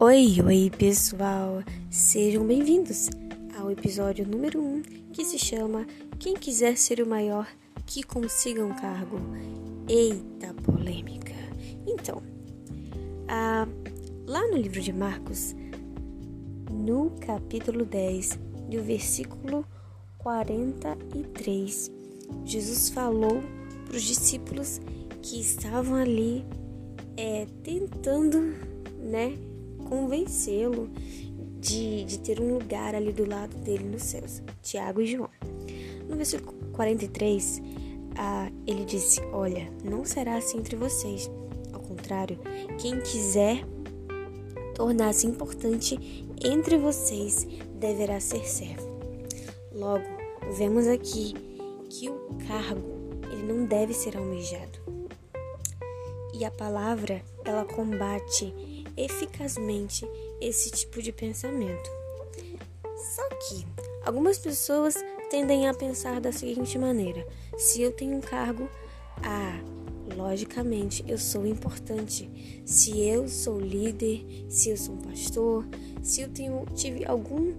Oi, oi pessoal, sejam bem-vindos ao episódio número 1 um, que se chama Quem quiser ser o maior que consiga um cargo. Eita polêmica! Então, ah, lá no livro de Marcos, no capítulo 10, do versículo 43, Jesus falou para os discípulos que estavam ali é, tentando, né? Convencê-lo de, de ter um lugar ali do lado dele nos céus. Tiago e João. No versículo 43, ah, ele disse: Olha, não será assim entre vocês. Ao contrário, quem quiser tornar-se importante entre vocês deverá ser servo. Logo, vemos aqui que o cargo ele não deve ser almejado. E a palavra ela combate eficazmente esse tipo de pensamento. Só que algumas pessoas tendem a pensar da seguinte maneira: se eu tenho um cargo, ah, logicamente eu sou importante. Se eu sou líder, se eu sou um pastor, se eu tenho, tive algum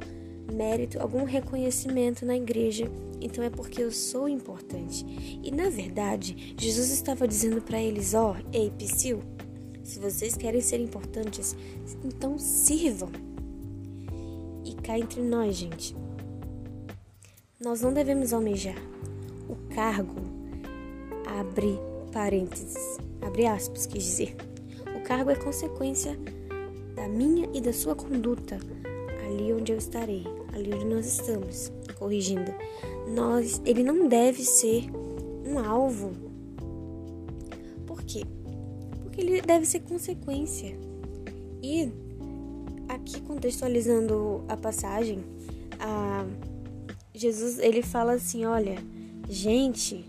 mérito, algum reconhecimento na igreja, então é porque eu sou importante. E na verdade, Jesus estava dizendo para eles: ó, oh, ei, Psyu, se vocês querem ser importantes, então sirvam. E cá entre nós, gente. Nós não devemos almejar. O cargo abre parênteses, abre aspas, quis dizer. O cargo é consequência da minha e da sua conduta ali onde eu estarei, ali onde nós estamos, corrigindo. Nós, ele não deve ser um alvo. Ele deve ser consequência. E aqui contextualizando a passagem, a Jesus ele fala assim, olha, gente,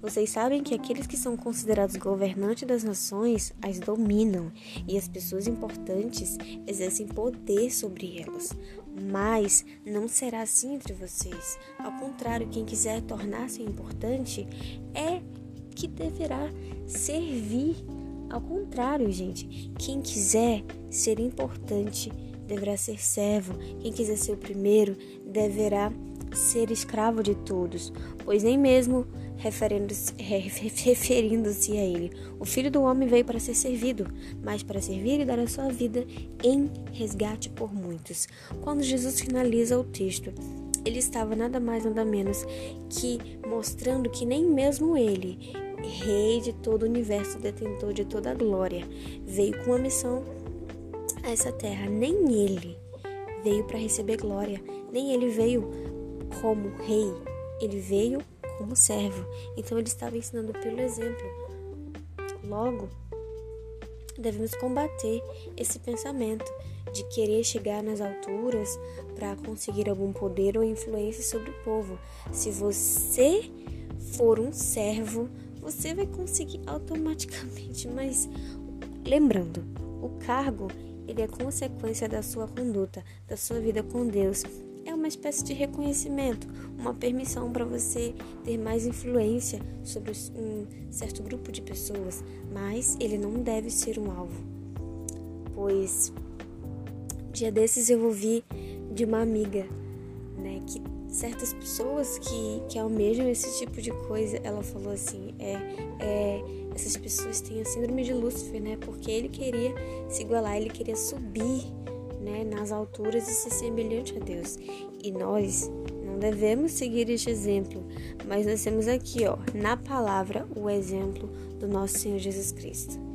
vocês sabem que aqueles que são considerados governantes das nações as dominam e as pessoas importantes exercem poder sobre elas. Mas não será assim entre vocês. Ao contrário, quem quiser tornar-se importante é que deverá servir ao contrário, gente, quem quiser ser importante deverá ser servo, quem quiser ser o primeiro deverá ser escravo de todos, pois nem mesmo referindo-se referindo a ele, o filho do homem veio para ser servido, mas para servir e dar a sua vida em resgate por muitos. Quando Jesus finaliza o texto, ele estava nada mais nada menos que mostrando que nem mesmo ele Rei de todo o universo, detentor de toda a glória, veio com uma missão a essa terra. Nem ele veio para receber glória, nem ele veio como rei, ele veio como servo. Então ele estava ensinando pelo exemplo. Logo, devemos combater esse pensamento de querer chegar nas alturas para conseguir algum poder ou influência sobre o povo. Se você for um servo, você vai conseguir automaticamente, mas lembrando, o cargo ele é consequência da sua conduta, da sua vida com Deus. É uma espécie de reconhecimento, uma permissão para você ter mais influência sobre um certo grupo de pessoas, mas ele não deve ser um alvo. Pois dia desses eu ouvi de uma amiga, né, que certas pessoas que, que almejam esse tipo de coisa, ela falou assim, é, é, essas pessoas têm a síndrome de Lúcifer, né? Porque ele queria se igualar, ele queria subir, né, nas alturas e ser semelhante a Deus. E nós não devemos seguir este exemplo, mas nós temos aqui, ó, na palavra, o exemplo do nosso Senhor Jesus Cristo.